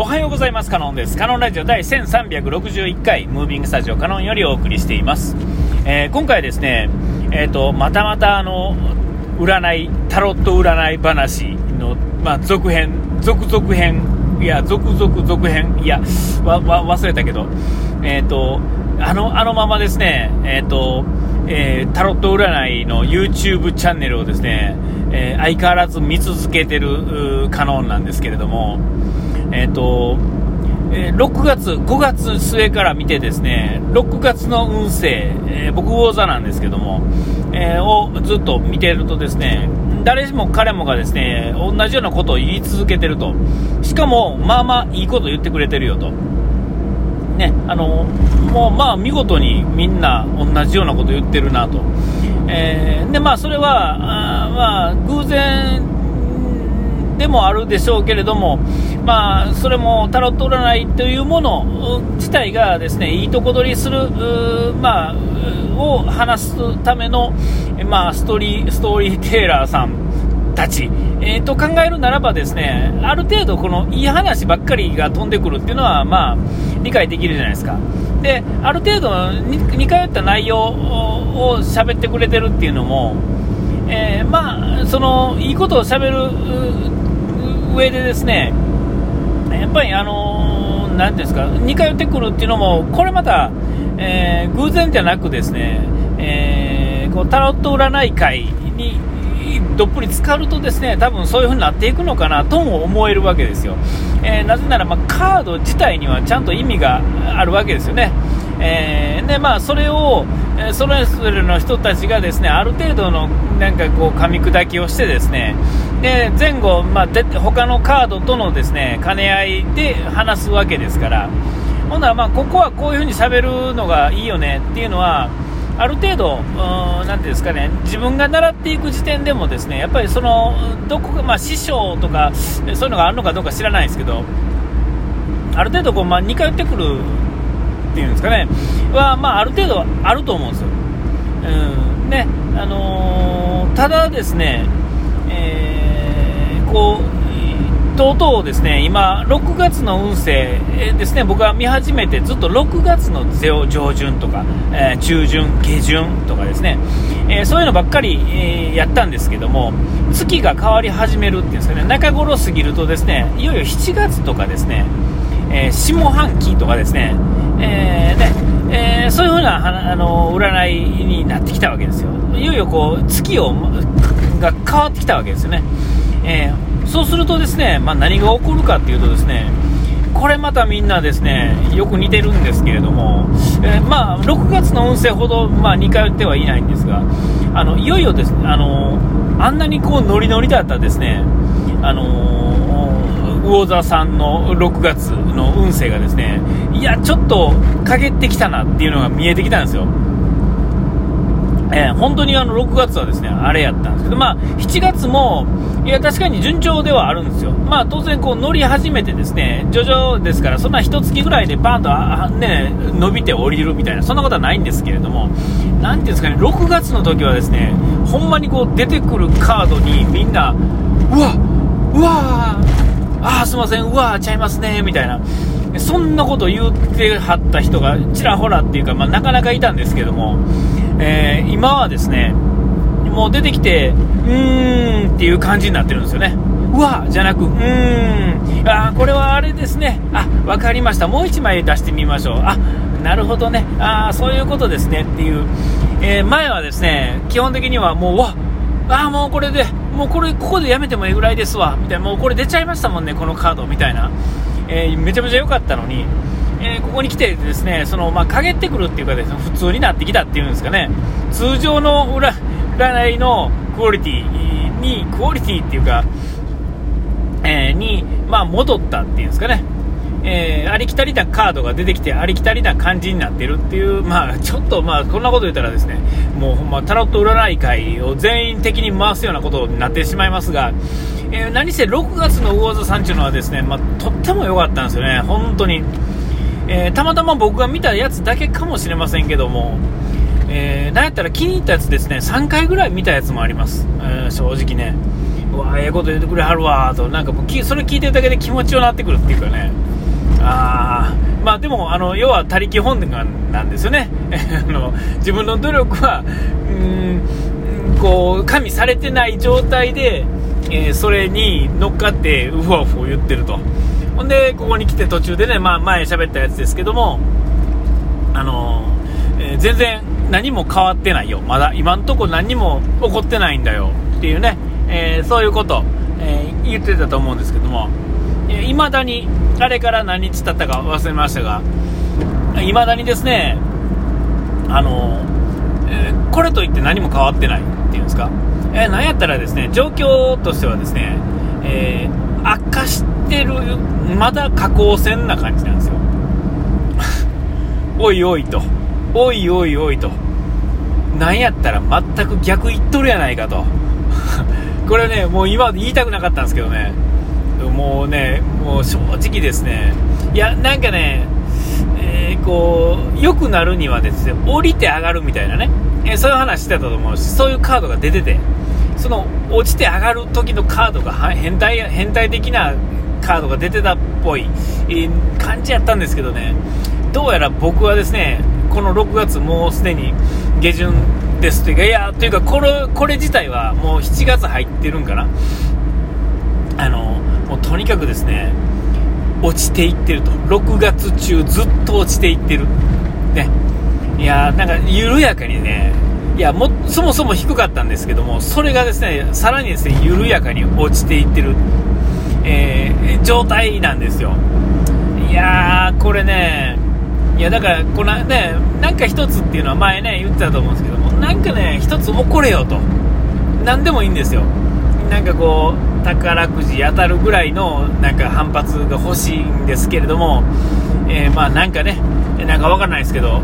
おはようございます。カノンです。カノンラジオ第1361回ムービングスタジオカノンよりお送りしています、えー今回はですねえっ、とまたまたあの占いタロット占い話のまあ続編続々編いや続々続編いやわわ忘れたけどえっ、とあのあのままですねえっ、とえータロット占いの YouTube チャンネルをですね、え相変わらず見続けてるカノンなんですけれども、えっ、と、えー6月、5月末から見てですね、6月の運勢、えー僕魚座なんですけども、えーをずっと見てるとですね、誰しも彼もがですね、同じようなことを言い続けてると。しかも、まあまあいいこと言ってくれてるよと。ね、あのもうまあ見事にみんな同じようなこと言ってるなと、えーでまあ、それはあまあ偶然でもあるでしょうけれども、まあ、それもタロット占いというもの自体がですねいいとこ取りする、まあ、を話すための、まあ、ストーリーストーリーテーラーさんたち、えーと考えるならばですねある程度このいい話ばっかりが飛んでくるっていうのは、まあ、理解できるじゃないですか。である程度に似通った内容を喋ってくれてるっていうのも、えーまあそのいいことを喋る上でですねやっぱりあのーなんていうんですか似通ってくるっていうのもこれまた、えー偶然じゃなくですね、えーこうタロット占い会にどっぷり浸かるとですね多分そういう風になっていくのかなとも思えるわけですよ、えーなぜなら、まあ、カード自体にはちゃんと意味があるわけですよね、えーでまあ、それをそれぞれの人たちがですねある程度のなんかこう噛み砕きをしてですねで前後、まあ、で他のカードとのですね兼ね合いで話すわけですからほんならまあここはこういう風に喋るのがいいよねっていうのはある程度、うーんなんていうんですかね、自分が習っていく時点でもですね、やっぱりその、どこか、まあ師匠とか、そういうのがあるのかどうか知らないですけど、ある程度こう、まあ似通ってくるっていうんですかね、は、まあある程度あると思うんですよ。うん、ね、あのーただですね、えーこう、とうとうですね、今、6月の運勢ですね、僕は見始めてずっと6月の上上旬とか、えー中旬、下旬とかですね、えーそういうのばっかり、えーやったんですけども、月が変わり始めるっていうんですかね、中頃過ぎるとですね、いよいよ7月とかですね、えー下半期とかですね、えーねえーそういうふうなあの占いになってきたわけですよ。いよいよこう月をが変わってきたわけですよね。えーそうするとですね、まあ、何が起こるかっていうとですね、これまたみんなですね、よく似てるんですけれども、えーまあ、6月の運勢ほど、まあ、似通ってはいないんですが、あの、いよいよですね、あの、あんなにこう、ノリノリだったですね、あの魚座さんの6月の運勢がですね、いや、ちょっと陰ってきたなっていうのが見えてきたんですよ。えー本当にあの6月はですねあれやったんですけど、まあ、7月もいや確かに順調ではあるんですよ、まあ、当然こう乗り始めてですね徐々ですからそんな一月ぐらいでバーンとあね、伸びて降りるみたいなそんなことはないんですけれどもなていうんですかね6月の時はですねほんまにこう出てくるカードにみんなうわうわーあーすいません。うわーちゃいますね。みたいな。そんなこと言ってはった人がちらほらっていうか、まあ、なかなかいたんですけども、えー今はですねもう出てきてうーんっていう感じになってるんですよね。うわじゃなくうーん。あこれはあれですね。あ分かりました。もう1枚出してみましょう。あなるほどね。あーそういうことですね。っていう、えー前はですね基本的にはもううわああ、もうこれで、もうこれ、ここでやめてもええぐらいですわ、みたいな、もうこれ出ちゃいましたもんね、このカード、みたいな。えーめちゃめちゃ良かったのに、えーここに来てですね、その、まあ、陰ってくるっていうかですね、普通になってきたっていうんですかね、通常の占占いのクオリティに、クオリティっていうか、えーに、まあ、戻ったっていうんですかね。えーありきたりなカードが出てきてありきたりな感じになってるっていう、まあ、ちょっとまあこんなこと言ったらですねもうほんまタロット占い会を全員的に回すようなことになってしまいますが、えー何せ6月の魚座さんっていうのはですね、まあ、とっても良かったんですよね、本当に、えーたまたま僕が見たやつだけかもしれませんけども、えーなんやったら気に入ったやつですね3回ぐらい見たやつもあります、えー正直ね。うわええこと言ってくれはるわーとなんかもうそれ聞いてるだけで気持ちよなってくるっていうかね。あまあでもあの要は他力本願なんですよね。あの自分の努力はうんこう加味されてない状態で、えー、それに乗っかってうわうわ言ってると。ほんでここに来て途中でね、まあ、前喋ったやつですけどもあの、えー、全然何も変わってないよ。まだ今んとこ何も起こってないんだよ。っていうね、えー、そういうこと、え言ってたと思うんですけども。いまだにあれから何日経ったか忘れましたがいまだにですねあの、えー、これといって何も変わってないっていうんですか、えー、なんやったらですね状況としてはですね、えー、悪化してるまだ下降線な感じなんですよ。おいおいと。おいおいおいと。なんやったら全く逆言っとるやないかと。これねもう今言いたくなかったんですけどね。もうね、もう正直ですね、いや、なんかね、えー、こう、良くなるにはですね、降りて上がるみたいなね、えー、そういう話してたと思うし、そういうカードが出てて、その落ちて上がる時のカードが変態変態的なカードが出てたっぽい、感じやったんですけどね、どうやら僕はですね、この6月もうすでに下旬ですというか、いや、というかこれ、これ自体はもう7月入ってるんかな。あのもうとにかくですね落ちていってると。6月中ずっと落ちていってる。ね。いやなんか緩やかにね。いやもそもそも低かったんですけどもそれがですねさらにですね緩やかに落ちていってる、えー、状態なんですよ。いやーこれねいやだからこのねなんか一つっていうのは前ね言ってたと思うんですけどもなんかね一つ起これよと。何でもいいんですよ。なんかこう宝くじ当たるぐらいのなんか反発が欲しいんですけれども、えー、まあなんかね、なんかわからないですけど、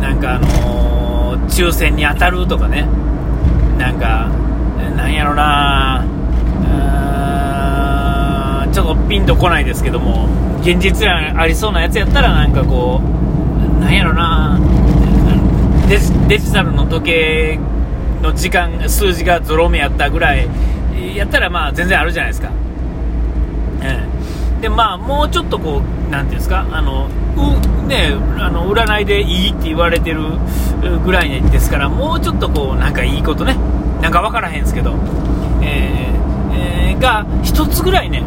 なんかあのー、抽選に当たるとかね、なんか、なんやろなちょっとピンとこないですけども、現実にありそうなやつやったら、なんかこう、なんやろなデジデジタルの時計の時間、数字がゾロ目やったぐらい、やったらまあ全然あるじゃないですか。ええ、でまあもうちょっとこう、なんていうんですか、あのね、あの占いでいいって言われてるぐらいですから、もうちょっとこう、なんかいいことね、なんか分からへんですけど、えー、えー、が一つぐらいね、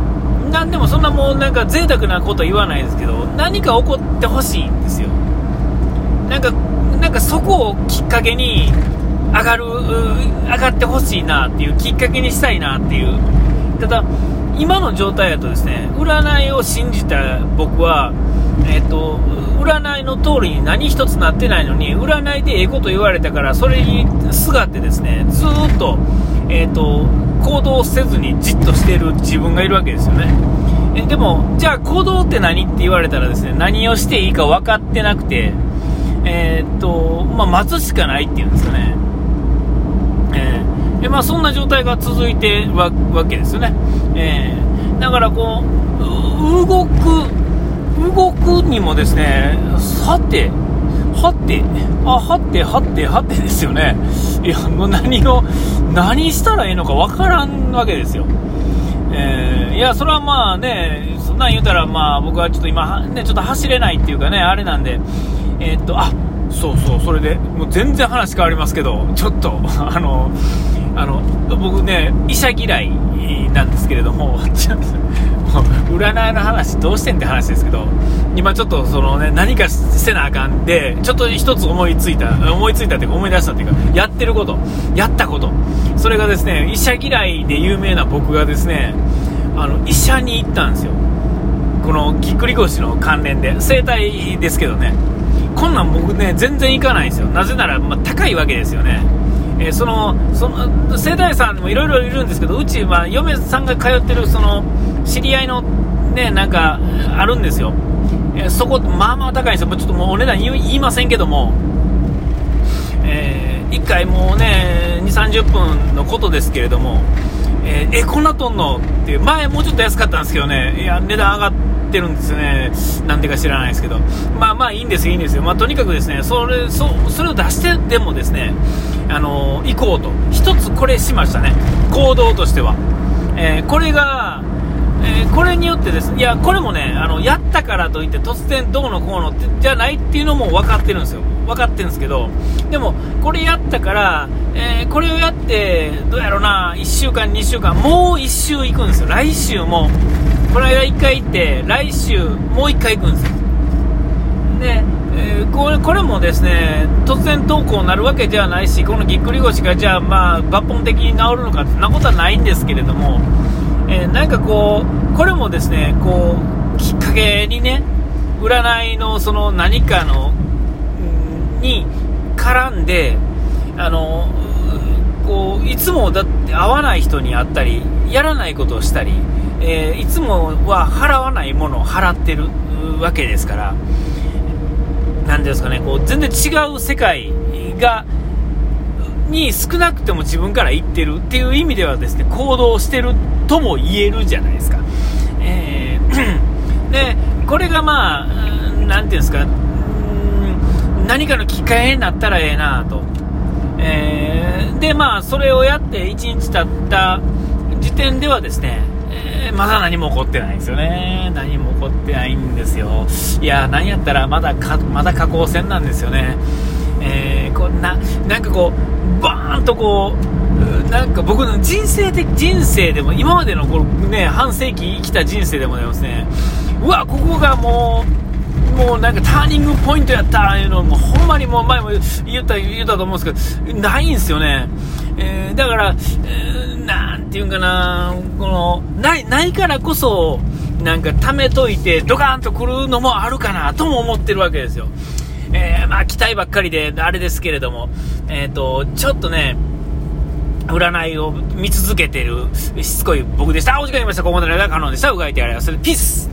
なんでもそんなもうなんか贅沢なこと言わないですけど、何か起こってほしいんですよ。なんか、なんかそこをきっかけに、上がる、上がってほしいなっていうきっかけにしたいなっていう。ただ、今の状態だとですね、占いを信じた僕は、えっ、と、占いの通りに何一つなってないのに、占いでええこと言われたから、それにすがってですね、ずっと、えっ、と、行動せずにじっとしてる自分がいるわけですよね。えでも、じゃあ行動って何って言われたらですね、何をしていいか分かってなくて、えっ、と、まあ、待つしかないっていうんですかね。えまあ、そんな状態が続いてわわけですよね、えー、だからこう動く動くにもですねさてはてあはてはてはてですよね。いやもう何を何したらいいのかわからんわけですよ。えー、いや、それはまあね、そんなん言うたら、まあ僕はちょっと今、ね、ちょっと走れないっていうかね、あれなんで、えー、っと、あそうそうそれでもう全然話変わりますけどちょっとあのあの僕ね医者嫌いなんですけれども 占いの話どうしてんって話ですけど今ちょっとそのね何かせなあかんでちょっと一つ思いついた思いついたっていうか思い出したっていうかやってることやったことそれがですね医者嫌いで有名な僕がですねあの医者に行ったんですよこのぎっくり腰の関連で整体ですけどねこんなん僕ね、全然行かないんですよ。なぜなら、まあ、高いわけですよね。えー、その、その、世代さんもいろいろいるんですけど、うち、は嫁さんが通ってる、その、知り合いの、ね、なんか、あるんですよ。えー、そこ、まあまあ高いんですよ。ちょっともうお値段言いませんけども、えー、1回もうね、2、30分のことですけれども、えー、え、こんなとんの？っていう、前もうちょっと安かったんですけどね、いや、値段上がって、ってるんですね。なんでか知らないですけど。まあまあいいんですいいんですよ。まあとにかくですね、それ、そ、それを出してでもですね、あのー、行こうと。一つこれしましたね。行動としては。えー、これが、えー、これによってですね、いや、これもね、あの、やったからといって突然どうのこうのってじゃないっていうのも分かってるんですよ。分かってるんですけど、でも、これやったから、えー、これをやって、どうやろうな、1週間、2週間、もう1週行くんですよ。来週も、この間1回行って、来週もう1回行くんですよ。で、えー、これこれもですね突然投稿になるわけではないしこのぎっくり腰がじゃあ、まあ、抜本的に治るのかそんなことはないんですけれども、えー、なんかこうこれもですねこうきっかけにね占いのその何かのに絡んであのこういつもだって会わない人に会ったりやらないことをしたり、えー、いつもは払わないものを払ってるわけですから。なんですかね、こう、全然違う世界が、に少なくても自分から言ってるっていう意味ではですね、行動してるとも言えるじゃないですか。えー、で、これがまあ、なんていうんですか、何かのきっかけになったらええなと。えー、で、まあ、それをやって1日経った時点ではですね、まだ何も起こってないんですよね。何も起こってないんですよ。いや、何やったらまだか、まだ下降線なんですよね。えー、こんな、なんかこう、バーンとこう、なんか僕の人生的、人生でも、今までのこのね、半世紀生きた人生でもですね、うわ、ここがもう、もうなんかターニングポイントやったいうのもほんまにもう前も言った言ったと思うんですけどないんですよね、えー、だから、えー、なんていうんかなこのないないからこそなんか貯めといてドカーンと来るのもあるかなとも思ってるわけですよ、えー、まあ期待ばっかりであれですけれども、えーと、ちょっとね占いを見続けてるしつこい僕でした。お時間ありました。ここまでの間、可能でした。うがいてあります。ピース